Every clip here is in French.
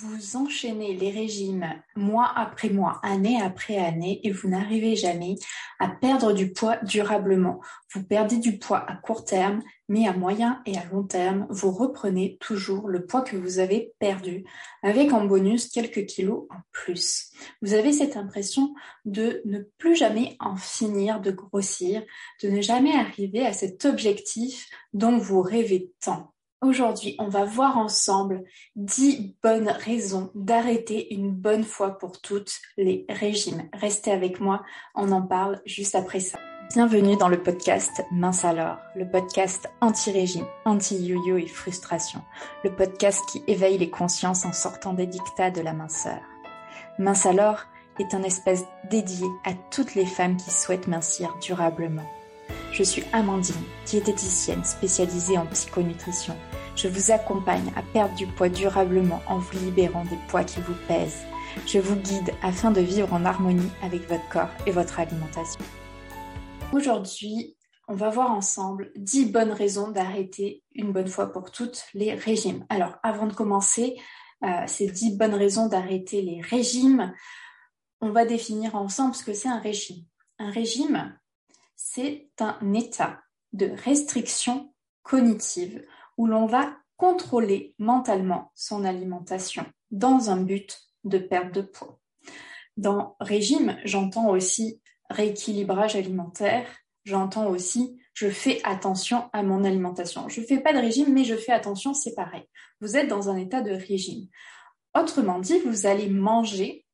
Vous enchaînez les régimes mois après mois, année après année, et vous n'arrivez jamais à perdre du poids durablement. Vous perdez du poids à court terme, mais à moyen et à long terme, vous reprenez toujours le poids que vous avez perdu, avec en bonus quelques kilos en plus. Vous avez cette impression de ne plus jamais en finir de grossir, de ne jamais arriver à cet objectif dont vous rêvez tant. Aujourd'hui, on va voir ensemble 10 bonnes raisons d'arrêter une bonne fois pour toutes les régimes. Restez avec moi, on en parle juste après ça. Bienvenue dans le podcast Mince alors, le podcast anti-régime, anti-yo-yo et frustration, le podcast qui éveille les consciences en sortant des dictats de la minceur. Mince alors est un espace dédié à toutes les femmes qui souhaitent mincir durablement. Je suis Amandine, diététicienne spécialisée en psychonutrition je vous accompagne à perdre du poids durablement en vous libérant des poids qui vous pèsent. Je vous guide afin de vivre en harmonie avec votre corps et votre alimentation. Aujourd'hui, on va voir ensemble 10 bonnes raisons d'arrêter une bonne fois pour toutes les régimes. Alors, avant de commencer, euh, ces 10 bonnes raisons d'arrêter les régimes, on va définir ensemble ce que c'est un régime. Un régime, c'est un état de restriction cognitive où l'on va contrôler mentalement son alimentation dans un but de perte de poids. Dans régime, j'entends aussi rééquilibrage alimentaire, j'entends aussi je fais attention à mon alimentation. Je ne fais pas de régime, mais je fais attention, c'est pareil. Vous êtes dans un état de régime. Autrement dit, vous allez manger,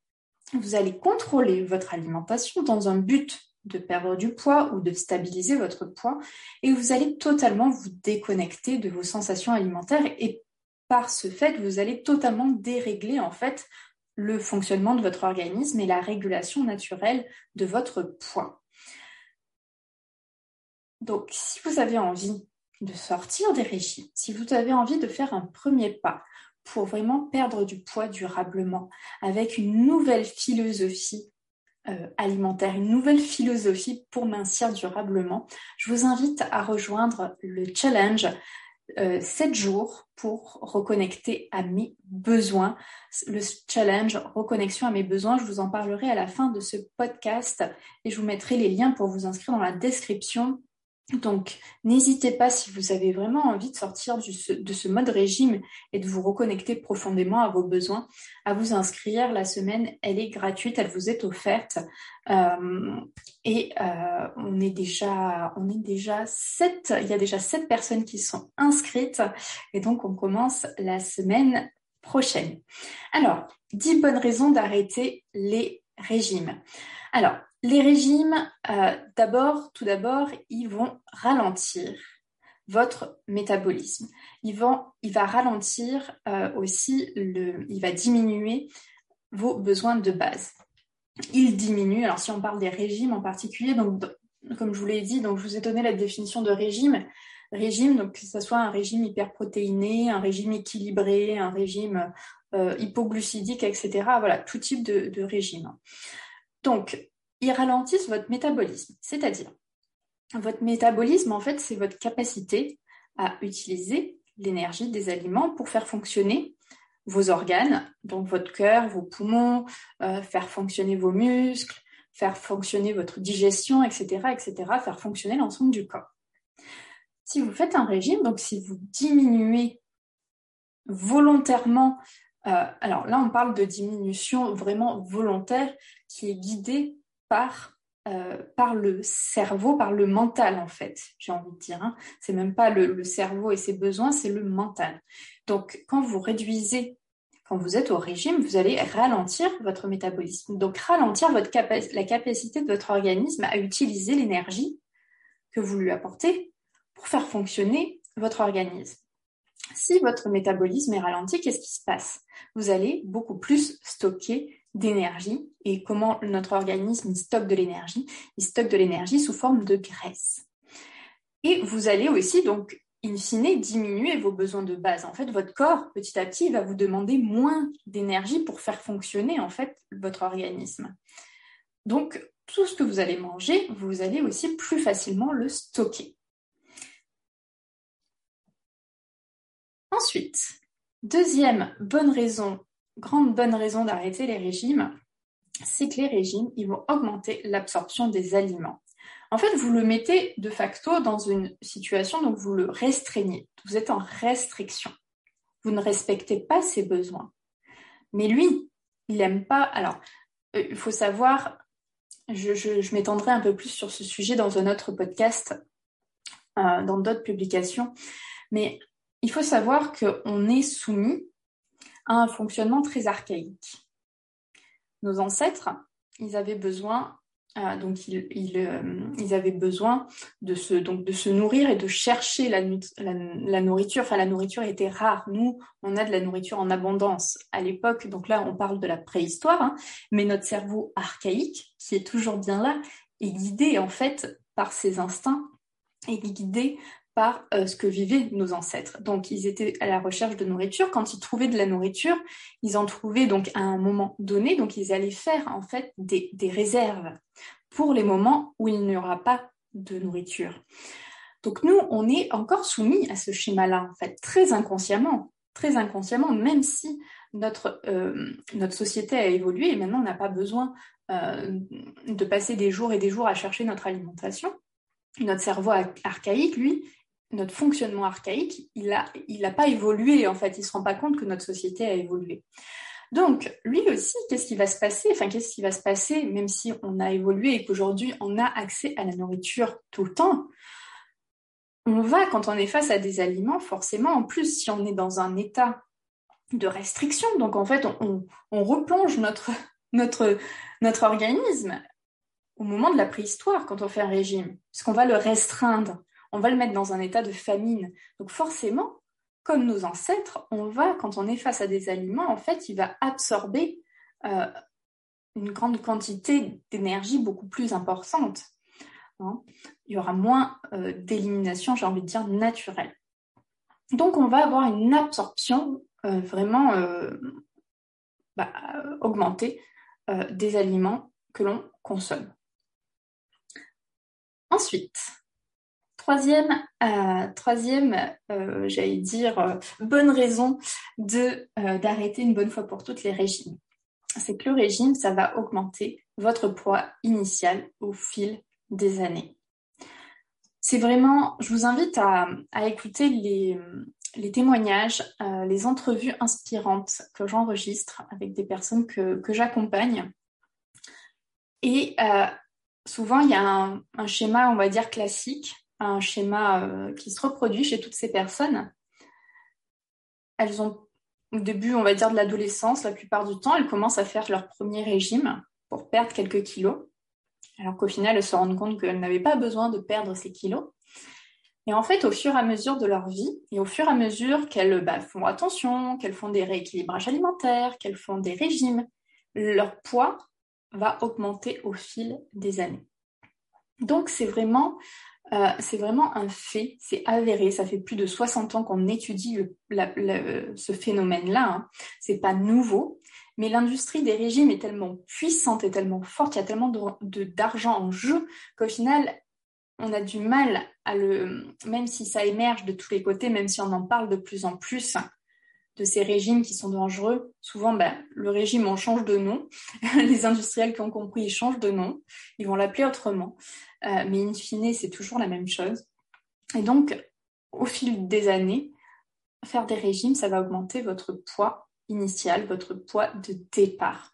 vous allez contrôler votre alimentation dans un but de perdre du poids ou de stabiliser votre poids et vous allez totalement vous déconnecter de vos sensations alimentaires et par ce fait, vous allez totalement dérégler en fait le fonctionnement de votre organisme et la régulation naturelle de votre poids. Donc, si vous avez envie de sortir des régimes, si vous avez envie de faire un premier pas pour vraiment perdre du poids durablement avec une nouvelle philosophie euh, alimentaire, une nouvelle philosophie pour mincir durablement, je vous invite à rejoindre le challenge euh, 7 jours pour reconnecter à mes besoins. Le challenge reconnexion à mes besoins, je vous en parlerai à la fin de ce podcast et je vous mettrai les liens pour vous inscrire dans la description donc, n'hésitez pas si vous avez vraiment envie de sortir de ce mode régime et de vous reconnecter profondément à vos besoins, à vous inscrire. La semaine, elle est gratuite, elle vous est offerte. Euh, et euh, on est déjà, on est déjà sept, il y a déjà sept personnes qui sont inscrites. Et donc, on commence la semaine prochaine. Alors, dix bonnes raisons d'arrêter les régimes. Alors, les régimes, euh, d'abord, tout d'abord, ils vont ralentir votre métabolisme. Il va ralentir euh, aussi, le, il va diminuer vos besoins de base. Il diminue, alors si on parle des régimes en particulier, comme je vous l'ai dit, donc je vous ai donné la définition de régime. Régime, donc que ce soit un régime hyperprotéiné, un régime équilibré, un régime euh, hypoglucidique, etc. Voilà, tout type de, de régime. Donc, ils ralentissent votre métabolisme. C'est-à-dire, votre métabolisme, en fait, c'est votre capacité à utiliser l'énergie des aliments pour faire fonctionner vos organes, donc votre cœur, vos poumons, euh, faire fonctionner vos muscles, faire fonctionner votre digestion, etc., etc., faire fonctionner l'ensemble du corps. Si vous faites un régime, donc si vous diminuez volontairement, euh, alors là on parle de diminution vraiment volontaire qui est guidée par, euh, par le cerveau, par le mental en fait, j'ai envie de dire. Hein. C'est même pas le, cerveau et ses besoins, c'est le mental. Donc quand vous réduisez, quand vous êtes au régime, vous allez ralentir votre métabolisme. Donc ralentir votre la capacité de votre organisme à utiliser l'énergie que vous lui apportez pour faire fonctionner votre organisme. Si votre métabolisme est ralenti, qu'est-ce qui se passe? Vous allez beaucoup plus stocker d'énergie et comment notre organisme stocke de l'énergie. Il stocke de l'énergie sous forme de graisse. Et vous allez aussi donc in fine diminuer vos besoins de base. En fait, votre corps petit à petit va vous demander moins d'énergie pour faire fonctionner en fait votre organisme. Donc tout ce que vous allez manger, vous allez aussi plus facilement le stocker. Ensuite, deuxième bonne raison grande bonne raison d'arrêter les régimes, c'est que les régimes, ils vont augmenter l'absorption des aliments. En fait, vous le mettez de facto dans une situation, donc vous le restreignez. Vous êtes en restriction. Vous ne respectez pas ses besoins. Mais lui, il n'aime pas. Alors, euh, il faut savoir, je, m'étendrai un peu plus sur ce sujet dans un autre podcast, euh, dans d'autres publications. Mais il faut savoir qu'on est soumis un fonctionnement très archaïque. Nos ancêtres, ils avaient besoin euh, donc ils, euh, ils, avaient besoin de se, nourrir et de chercher la, la, nourriture. Enfin, la nourriture était rare. Nous, on a de la nourriture en abondance à l'époque. Donc là, on parle de la préhistoire. Hein, mais notre cerveau archaïque, qui est toujours bien là, est guidé en fait par ses instincts, est guidé par euh, ce que vivaient nos ancêtres. Donc, ils étaient à la recherche de nourriture. Quand ils trouvaient de la nourriture, ils en trouvaient donc à un moment donné. Donc, ils allaient faire en fait des, des réserves pour les moments où il n'y aura pas de nourriture. Donc, nous, on est encore soumis à ce schéma-là, en fait, très inconsciemment, très inconsciemment, même si notre, euh, notre société a évolué et maintenant on n'a pas besoin euh, de passer des jours et des jours à chercher notre alimentation. Notre cerveau archaïque, lui, notre fonctionnement archaïque, il n'a il pas évolué en fait. Il se rend pas compte que notre société a évolué. Donc, lui aussi, qu'est-ce qui va se passer? Enfin, qu'est-ce qui va se passer, même si on a évolué et qu'aujourd'hui on a accès à la nourriture tout le temps? On va, quand on est face à des aliments, forcément, en plus, si on est dans un état de restriction, donc en fait, on, on replonge notre organisme au moment de la préhistoire quand on fait un régime, puisqu'on va le restreindre on va le mettre dans un état de famine. Donc forcément, comme nos ancêtres, on va, quand on est face à des aliments, en fait, il va absorber euh, une grande quantité d'énergie beaucoup plus importante. Hein. Il y aura moins euh, d'élimination, j'ai envie de dire, naturelle. Donc on va avoir une absorption euh, vraiment bah, augmentée des aliments que l'on consomme. Ensuite, Troisième, euh, troisième euh, j'allais dire, euh, bonne raison d'arrêter une bonne fois pour toutes les régimes. C'est que le régime, ça va augmenter votre poids initial au fil des années. C'est vraiment, je vous invite à, écouter les, les témoignages, les entrevues inspirantes que j'enregistre avec des personnes que, que j'accompagne. Et souvent, il y a un, schéma, on va dire, classique un schéma euh, qui se reproduit chez toutes ces personnes. Elles ont, au début, on va dire, de l'adolescence, la plupart du temps, elles commencent à faire leur premier régime pour perdre quelques kilos, alors qu'au final, elles se rendent compte qu'elles n'avaient pas besoin de perdre ces kilos. Et en fait, au fur et à mesure de leur vie, et au fur et à mesure qu'elles bah, font attention, qu'elles font des rééquilibrages alimentaires, qu'elles font des régimes, leur poids va augmenter au fil des années. Donc, c'est vraiment euh, c'est vraiment un fait, c'est avéré. Ça fait plus de 60 ans qu'on étudie ce phénomène-là. Hein. C'est pas nouveau, mais l'industrie des régimes est tellement puissante et tellement forte, il y a tellement d'argent en jeu qu'au final, on a du mal à le, même si ça émerge de tous les côtés, même si on en parle de plus en plus de ces régimes qui sont dangereux. Souvent, ben, le régime, on change de nom. les industriels qui ont compris, ils changent de nom. Ils vont l'appeler autrement. Euh, mais in fine, c'est toujours la même chose. Et donc, au fil des années, faire des régimes, ça va augmenter votre poids initial, votre poids de départ.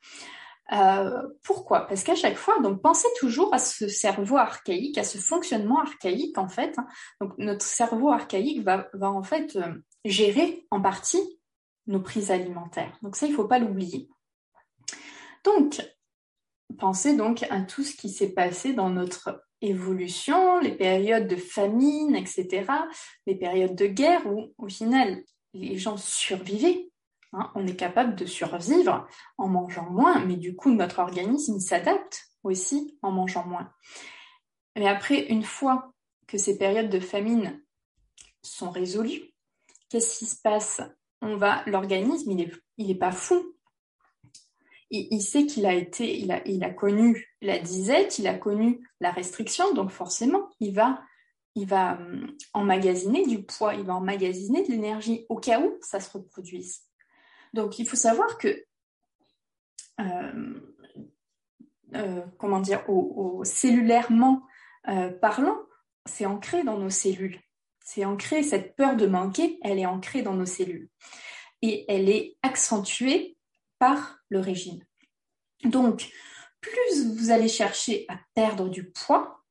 Euh, pourquoi? Parce qu'à chaque fois, donc pensez toujours à ce cerveau archaïque, à ce fonctionnement archaïque en fait. Hein. Donc notre cerveau archaïque va, va en fait euh, gérer en partie nos prises alimentaires. Donc ça, il ne faut pas l'oublier. Donc, pensez donc à tout ce qui s'est passé dans notre évolution, les périodes de famine, etc., les périodes de guerre où, au final, les gens survivaient. Hein. on est capable de survivre en mangeant moins, mais du coup, notre organisme s'adapte aussi en mangeant moins. Mais après, une fois que ces périodes de famine sont résolues, qu'est-ce qui se passe On va, l'organisme, il est, il est pas fou il, sait qu'il a été, il a, il a connu la disette, il a connu la restriction, donc forcément, il va, il va hum, emmagasiner du poids, il va emmagasiner de l'énergie au cas où ça se reproduise. Donc, il faut savoir que comment dire, au, cellulairement parlant, c'est ancré dans nos cellules. C'est ancré, cette peur de manquer, elle est ancrée dans nos cellules. Et elle est accentuée par le régime. Donc, plus vous allez chercher à perdre du poids,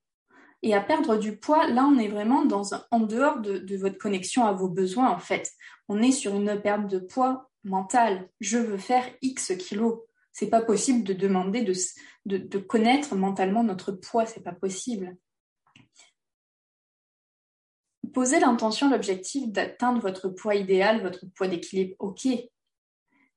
et à perdre du poids, là, on est vraiment en dehors de, votre connexion à vos besoins, en fait. On est sur une perte de poids mentale. Je veux faire X kilos. C'est pas possible de demander de, de connaître mentalement notre poids, c'est pas possible. Posez l'intention, l'objectif d'atteindre votre poids idéal, votre poids d'équilibre, ok.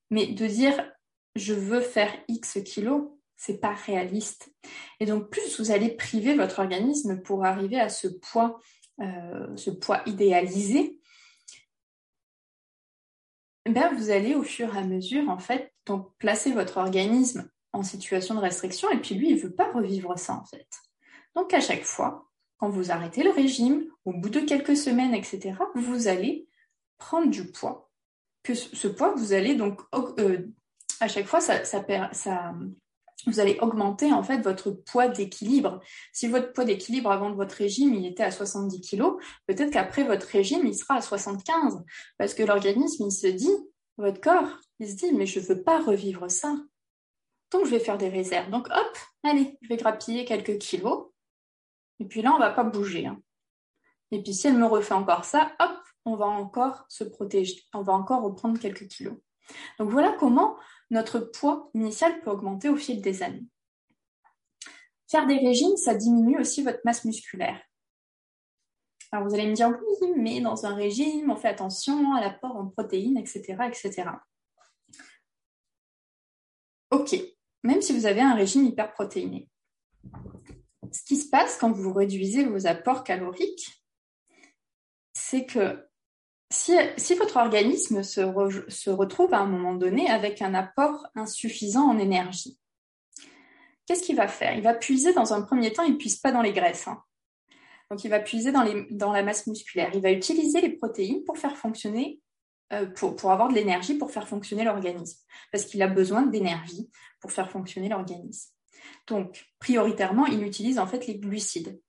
Mais de dire je veux faire X kilos, c'est pas réaliste. Et donc, plus vous allez priver votre organisme pour arriver à ce poids, euh, ce poids idéalisé, ben vous allez au fur et à mesure, en fait, placer votre organisme en situation de restriction, et puis lui, il veut pas revivre ça, en fait. Donc, à chaque fois, quand vous arrêtez le régime, au bout de quelques semaines, etc., vous allez prendre du poids. Que ce poids, vous allez donc, euh, à chaque fois, ça, vous allez augmenter en fait votre poids d'équilibre. Si votre poids d'équilibre avant votre régime il était à 70 kg, peut-être qu'après votre régime il sera à 75 parce que l'organisme il se dit, votre corps il se dit mais je veux pas revivre ça. Donc je vais faire des réserves. Donc hop, allez, je vais grappiller quelques kilos. Et puis là on va pas bouger. Hein. Et puis si elle me refait encore ça, hop, on va encore se protéger. On va encore reprendre quelques kilos. Donc voilà comment notre poids initial peut augmenter au fil des années. Faire des régimes, ça diminue aussi votre masse musculaire. Alors vous allez me dire, oui, mais dans un régime, on fait attention à l'apport en protéines, etc., etc. Ok, même si vous avez un régime hyperprotéiné, ce qui se passe quand vous réduisez vos apports caloriques, c'est que si, votre organisme se, retrouve à un moment donné avec un apport insuffisant en énergie, qu'est-ce qu'il va faire? Il va puiser dans un premier temps, il ne puise pas dans les graisses. Hein. Donc il va puiser dans, la masse musculaire. Il va utiliser les protéines pour faire fonctionner, euh, pour, avoir de l'énergie pour faire fonctionner l'organisme. Parce qu'il a besoin d'énergie pour faire fonctionner l'organisme. Donc, prioritairement, il utilise en fait les glucides.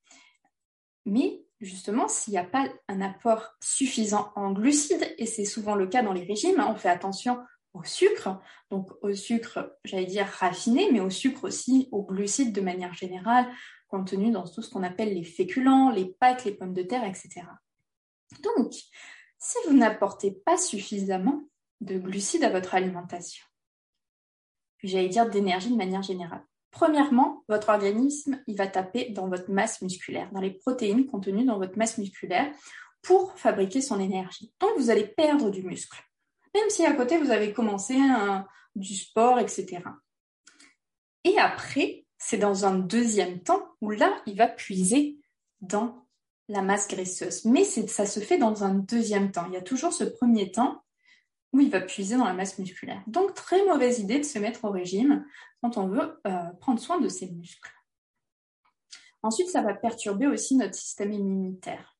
Mais justement, s'il n'y a pas un apport suffisant en glucides, et c'est souvent le cas dans les régimes, hein, on fait attention au sucre, donc au sucre, j'allais dire raffiné, mais au sucre aussi, aux glucides de manière générale, contenus dans tout ce qu'on appelle les féculents, les pâtes, les pommes de terre, etc. Donc, si vous n'apportez pas suffisamment de glucides à votre alimentation, j'allais dire d'énergie de manière générale, Premièrement, votre organisme, il va taper dans votre masse musculaire, dans les protéines contenues dans votre masse musculaire pour fabriquer son énergie. Donc, vous allez perdre du muscle, même si à côté, vous avez commencé du sport, etc. Et après, c'est dans un deuxième temps où là, il va puiser dans la masse graisseuse. Mais ça se fait dans un deuxième temps. Il y a toujours ce premier temps où il va puiser dans la masse musculaire. Donc, très mauvaise idée de se mettre au régime quand on veut euh, prendre soin de ses muscles. Ensuite, ça va perturber aussi notre système immunitaire.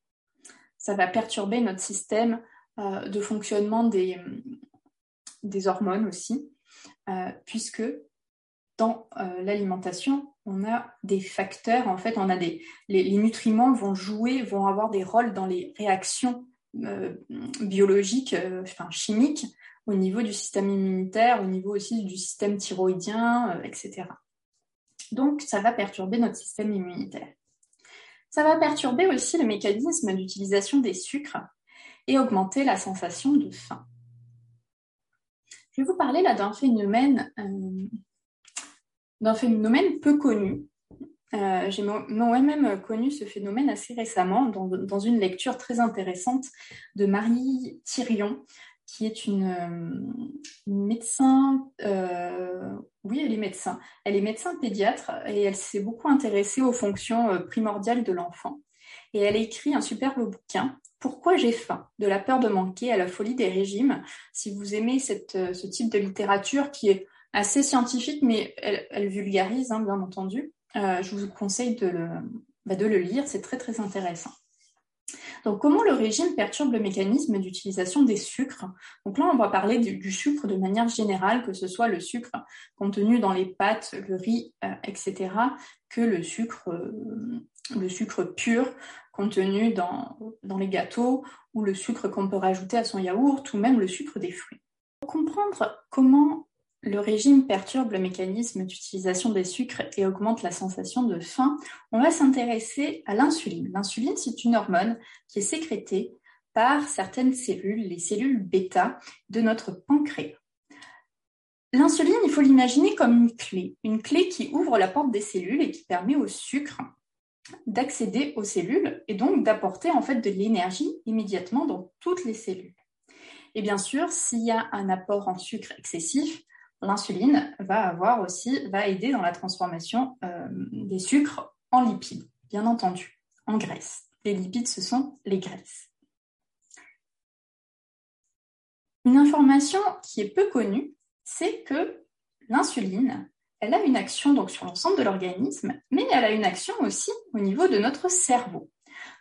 Ça va perturber notre système euh, de fonctionnement des, hormones aussi, euh, puisque dans l'alimentation, on a des facteurs, en fait, on a des, les, nutriments vont jouer, vont avoir des rôles dans les réactions euh, biologiques, euh, enfin chimiques, au niveau du système immunitaire, au niveau aussi du système thyroïdien, euh, etc. Donc, ça va perturber notre système immunitaire. Ça va perturber aussi le mécanisme d'utilisation des sucres et augmenter la sensation de faim. Je vais vous parler là d'un phénomène, d'un phénomène peu connu, euh, j'ai moi-même connu ce phénomène assez récemment dans, une lecture très intéressante de Marie Thirion, qui est une, euh, médecin, euh, oui, elle est médecin, elle est médecin pédiatre et elle s'est beaucoup intéressée aux fonctions primordiales de l'enfant. Et elle a écrit un superbe bouquin, Pourquoi j'ai faim? De la peur de manquer à la folie des régimes. Si vous aimez ce type de littérature qui est assez scientifique, mais elle, vulgarise, hein, bien entendu, euh, je vous conseille de le, bah, de le lire, c'est très très intéressant. Donc, comment le régime perturbe le mécanisme d'utilisation des sucres? Donc là, on va parler du, sucre de manière générale, que ce soit le sucre contenu dans les pâtes, le riz, euh, etc., que le sucre, euh, le sucre pur contenu dans, dans les gâteaux ou le sucre qu'on peut rajouter à son yaourt ou même le sucre des fruits. Pour comprendre comment le régime perturbe le mécanisme d'utilisation des sucres et augmente la sensation de faim. On va s'intéresser à l'insuline. L'insuline, c'est une hormone qui est sécrétée par certaines cellules, les cellules bêta de notre pancréas. L'insuline, il faut l'imaginer comme une clé, une clé qui ouvre la porte des cellules et qui permet au sucre d'accéder aux cellules et donc d'apporter en fait de l'énergie immédiatement dans toutes les cellules. Et bien sûr, s'il y a un apport en sucre excessif, l'insuline va avoir aussi, va aider dans la transformation euh, des sucres en lipides, bien entendu, en graisse. Les lipides, ce sont les graisses. Une information qui est peu connue, c'est que l'insuline, elle a une action donc sur l'ensemble de l'organisme, mais elle a une action aussi au niveau de notre cerveau.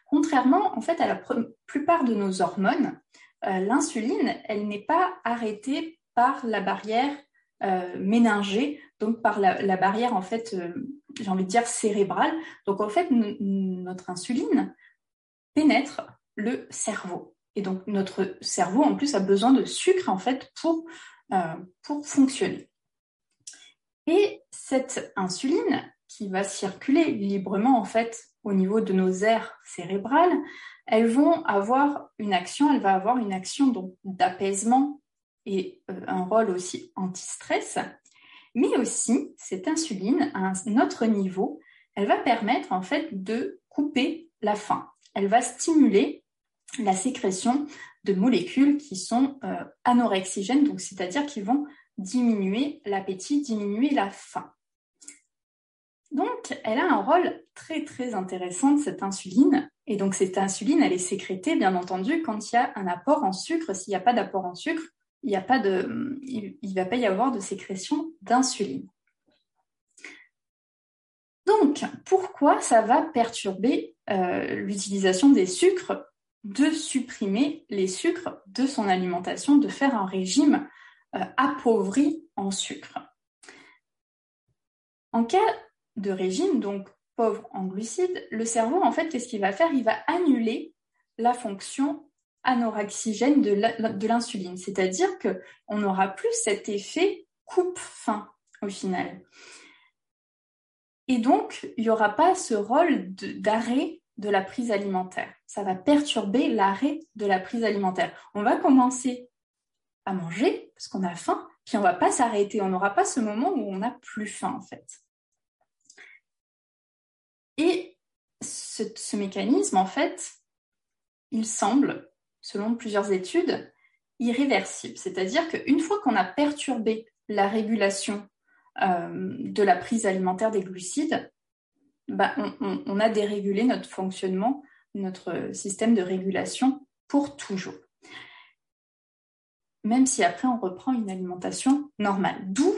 Contrairement en fait à la plupart de nos hormones, euh, l'insuline, elle n'est pas arrêtée par la barrière méningée, donc par la, barrière en fait, euh, j'ai envie de dire cérébrale. Donc en fait, notre insuline pénètre le cerveau. Et donc notre cerveau en plus a besoin de sucre en fait pour, euh, pour fonctionner. Et cette insuline qui va circuler librement en fait au niveau de nos aires cérébrales, elles vont avoir une action, elle va avoir une action d'apaisement et euh, un rôle aussi anti-stress, mais aussi cette insuline à un autre niveau, elle va permettre en fait de couper la faim. Elle va stimuler la sécrétion de molécules qui sont euh, anorexigènes, donc c'est-à-dire qui vont diminuer l'appétit, diminuer la faim. Donc, elle a un rôle très très intéressant cette insuline. Et donc, cette insuline, elle est sécrétée, bien entendu, quand il y a un apport en sucre. S'il n'y a pas d'apport en sucre, il ne pas va pas y avoir de sécrétion d'insuline. Donc, pourquoi ça va perturber euh, l'utilisation des sucres, de supprimer les sucres de son alimentation, de faire un régime euh, appauvri en sucre? En cas de régime, donc pauvre en glucides, le cerveau, en fait, qu'est-ce qu'il va faire? Il va annuler la fonction anoraxigène de l'insuline, c'est-à-dire qu'on n'aura plus cet effet coupe-faim au final. Et donc, il n'y aura pas ce rôle d'arrêt de, la prise alimentaire. Ça va perturber l'arrêt de la prise alimentaire. On va commencer à manger parce qu'on a faim, puis on ne va pas s'arrêter. On n'aura pas ce moment où on n'a plus faim en fait. Et ce mécanisme, en fait, il semble selon plusieurs études, irréversible. C'est-à-dire qu'une fois qu'on a perturbé la régulation euh, de la prise alimentaire des glucides, bah, on, a dérégulé notre fonctionnement, notre système de régulation pour toujours. Même si après on reprend une alimentation normale. D'où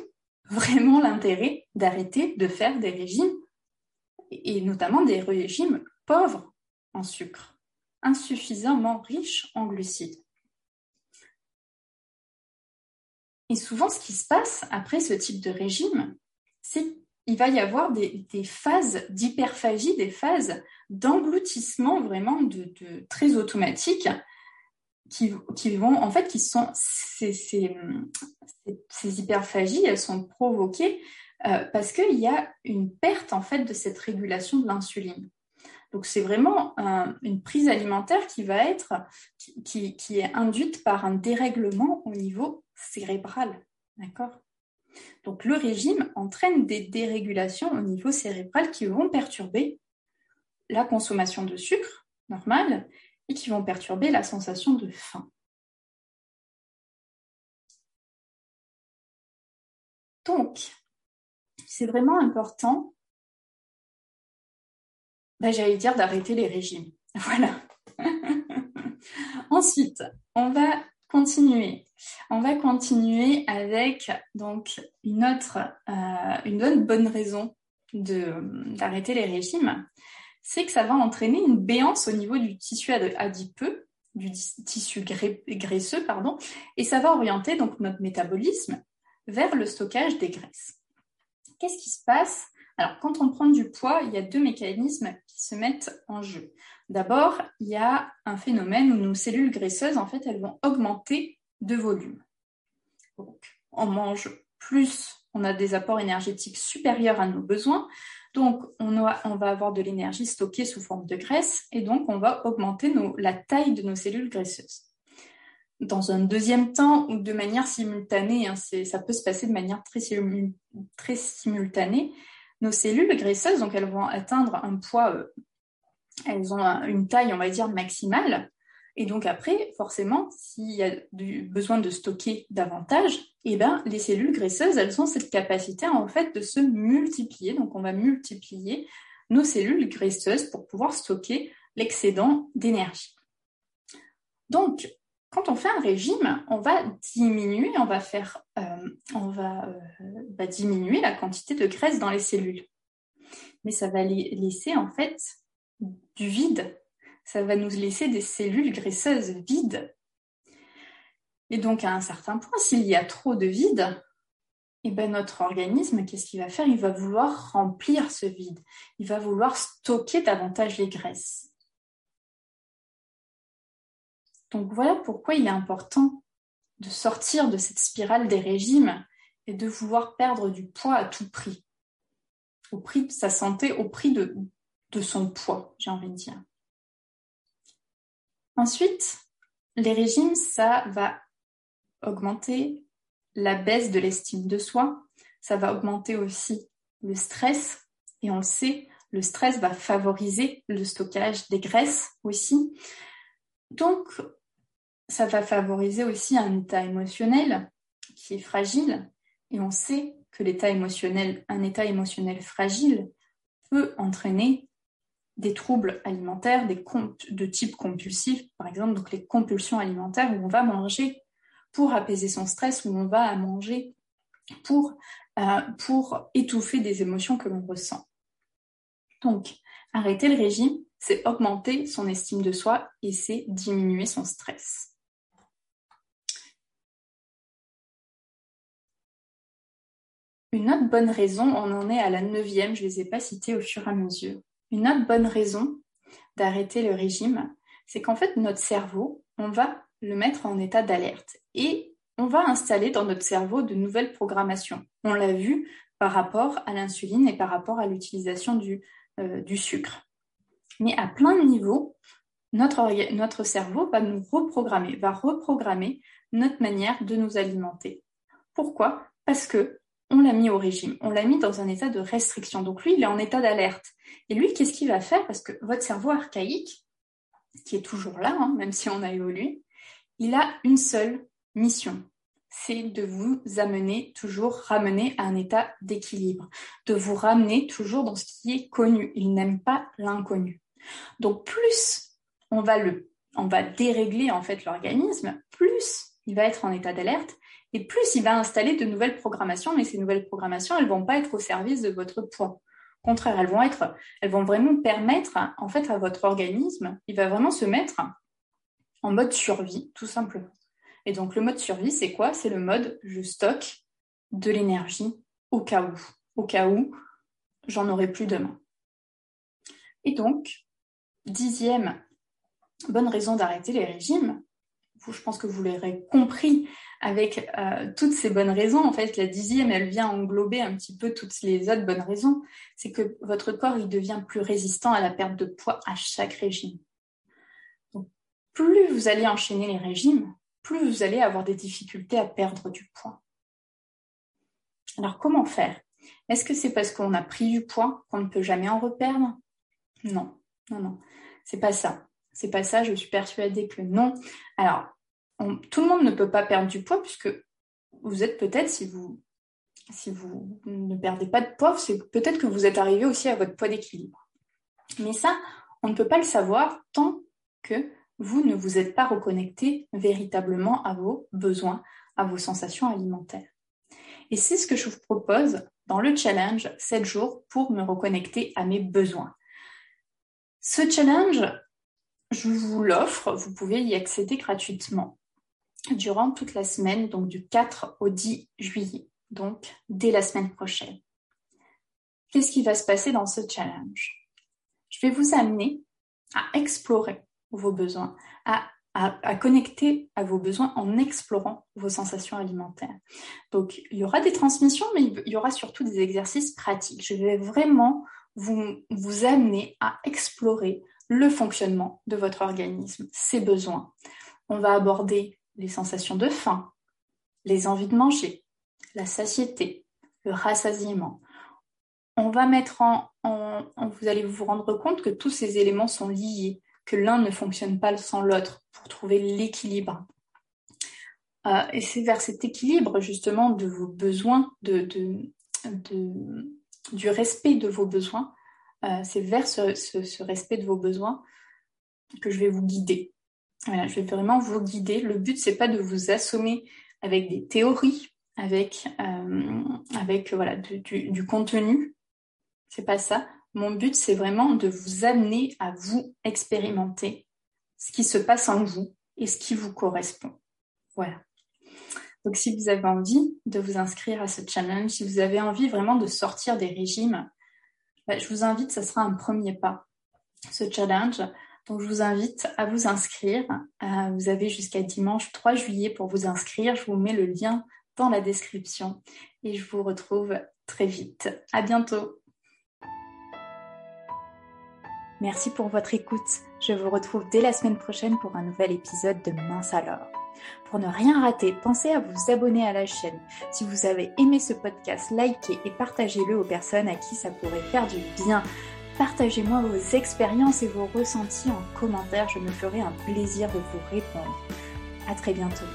vraiment l'intérêt d'arrêter de faire des régimes, et notamment des régimes pauvres en sucre insuffisamment riche en glucides. Et souvent, ce qui se passe après ce type de régime, c'est qu'il va y avoir des, phases d'hyperphagie, des phases d'engloutissement vraiment très automatiques qui, vont, en fait, qui sont ces, ces, hyperphagies, elles sont provoquées euh, parce qu'il y a une perte en fait de cette régulation de l'insuline. Donc c'est vraiment une prise alimentaire qui va être, qui, est induite par un dérèglement au niveau cérébral. D'accord? Donc le régime entraîne des dérégulations au niveau cérébral qui vont perturber la consommation de sucre normale et qui vont perturber la sensation de faim. Donc, c'est vraiment important bah, j'allais dire d'arrêter les régimes. Voilà. Ensuite, on va continuer. On va continuer avec donc une autre, euh, une autre bonne raison d'arrêter les régimes. c'est que ça va entraîner une béance au niveau du tissu adipeux, du tissu graisseux, pardon, et ça va orienter donc notre métabolisme vers le stockage des graisses. Qu'est-ce qui se passe? Alors, quand on prend du poids, il y a deux mécanismes qui se mettent en jeu. D'abord, il y a un phénomène où nos cellules graisseuses, en fait, elles vont augmenter de volume. Donc, on mange plus, on a des apports énergétiques supérieurs à nos besoins, donc on, va avoir de l'énergie stockée sous forme de graisse et donc on va augmenter la taille de nos cellules graisseuses. Dans un deuxième temps ou de manière simultanée, hein, ça peut se passer de manière très, très, simultanée, nos cellules graisseuses, donc elles vont atteindre un poids, euh, elles ont une taille, on va dire, maximale, et donc après, forcément, s'il y a du besoin de stocker davantage, eh ben, les cellules graisseuses, elles ont cette capacité en fait de se multiplier. Donc on va multiplier nos cellules graisseuses pour pouvoir stocker l'excédent d'énergie. Donc, quand on fait un régime, on va diminuer, on va faire, euh, on va, euh, diminuer la quantité de graisse dans les cellules. Mais ça va laisser en fait du vide ça va nous laisser des cellules graisseuses vides. Et donc, à un certain point, s'il y a trop de vide, eh ben, notre organisme, qu'est-ce qu'il va faire? Il va vouloir remplir ce vide. Il va vouloir stocker davantage les graisses. Donc voilà pourquoi il est important de sortir de cette spirale des régimes et de vouloir perdre du poids à tout prix. Au prix de sa santé, au prix de, son poids, j'ai envie de dire. Ensuite, les régimes, ça va augmenter la baisse de l'estime de soi, ça va augmenter aussi le stress, et on le sait, le stress va favoriser le stockage des graisses aussi. Donc, ça va favoriser aussi un état émotionnel qui est fragile, et on sait que l'état émotionnel, un état émotionnel fragile peut entraîner des troubles alimentaires, des de type compulsif, par exemple, donc les compulsions alimentaires où on va manger pour apaiser son stress, où on va manger euh, pour étouffer des émotions que l'on ressent. Donc, arrêter le régime, c'est augmenter son estime de soi et c'est diminuer son stress. Une autre bonne raison, on en est à la neuvième, je ne les ai pas citées au fur et à mesure. Une autre bonne raison d'arrêter le régime, c'est qu'en fait, notre cerveau, on va le mettre en état d'alerte et on va installer dans notre cerveau de nouvelles programmations. On l'a vu par rapport à l'insuline et par rapport à l'utilisation du, euh, sucre. Mais à plein de niveaux, notre cerveau va nous reprogrammer, va reprogrammer notre manière de nous alimenter. Pourquoi? Parce que on l'a mis au régime, on l'a mis dans un état de restriction. Donc lui, il est en état d'alerte. Et lui, qu'est-ce qu'il va faire? Parce que votre cerveau archaïque, qui est toujours là, hein, même si on a évolué, il a une seule mission. C'est de vous amener toujours, ramener à un état d'équilibre, de vous ramener toujours dans ce qui est connu. Il n'aime pas l'inconnu. Donc plus on va le, on va dérégler en fait l'organisme, plus il va être en état d'alerte et plus il va installer de nouvelles programmations, mais ces nouvelles programmations, elles vont pas être au service de votre poids. Au contraire, elles vont être, elles vont vraiment permettre, en fait, à votre organisme, il va vraiment se mettre en mode survie, tout simplement. Et donc, le mode survie, c'est quoi? C'est le mode je stocke de l'énergie au cas où, au cas où j'en aurai plus demain. Et donc, dixième bonne raison d'arrêter les régimes, je pense que vous l'aurez compris avec euh, toutes ces bonnes raisons. En fait, la dixième, elle vient englober un petit peu toutes les autres bonnes raisons. C'est que votre corps, il devient plus résistant à la perte de poids à chaque régime. Plus vous allez enchaîner les régimes, plus vous allez avoir des difficultés à perdre du poids. Alors, comment faire? Est-ce que c'est parce qu'on a pris du poids qu'on ne peut jamais en reperdre? Non, non, non. C'est pas ça. C'est pas ça, je suis persuadée que non. Alors, tout le monde ne peut pas perdre du poids puisque vous êtes peut-être, si vous, si vous ne perdez pas de poids, c'est peut-être que vous êtes arrivé aussi à votre poids d'équilibre. Mais ça, on ne peut pas le savoir tant que vous ne vous êtes pas reconnecté véritablement à vos besoins, à vos sensations alimentaires. Et c'est ce que je vous propose dans le challenge 7 jours pour me reconnecter à mes besoins. Ce challenge, je vous l'offre, vous pouvez y accéder gratuitement durant toute la semaine, donc du 4 au 10 juillet, donc dès la semaine prochaine. Qu'est-ce qui va se passer dans ce challenge? Je vais vous amener à explorer vos besoins, à, connecter à vos besoins en explorant vos sensations alimentaires. Donc, il y aura des transmissions, mais il y aura surtout des exercices pratiques. Je vais vraiment vous, vous amener à explorer le fonctionnement de votre organisme, ses besoins. On va aborder les sensations de faim, les envies de manger, la satiété, le rassasiement. On va mettre en, vous allez vous rendre compte que tous ces éléments sont liés, que l'un ne fonctionne pas sans l'autre pour trouver l'équilibre. Euh, et c'est vers cet équilibre justement de vos besoins, de, du respect de vos besoins, euh, c'est vers ce, respect de vos besoins que je vais vous guider. Je vais vraiment vous guider. Le but, c'est pas de vous assommer avec des théories, avec, euh, avec voilà, du, du, contenu. C'est pas ça. Mon but, c'est vraiment de vous amener à vous expérimenter ce qui se passe en vous et ce qui vous correspond. Voilà. Donc, si vous avez envie de vous inscrire à ce challenge, si vous avez envie vraiment de sortir des régimes, bah, je vous invite, ce sera un premier pas, ce challenge. Donc, je vous invite à vous inscrire. Euh, vous avez jusqu'à dimanche 3 juillet pour vous inscrire. Je vous mets le lien dans la description et je vous retrouve très vite. À bientôt. Merci pour votre écoute. Je vous retrouve dès la semaine prochaine pour un nouvel épisode de Mince alors. Pour ne rien rater, pensez à vous abonner à la chaîne. Si vous avez aimé ce podcast, likez et partagez-le aux personnes à qui ça pourrait faire du bien. Partagez-moi vos expériences et vos ressentis en commentaire, je me ferai un plaisir de vous répondre. À très bientôt.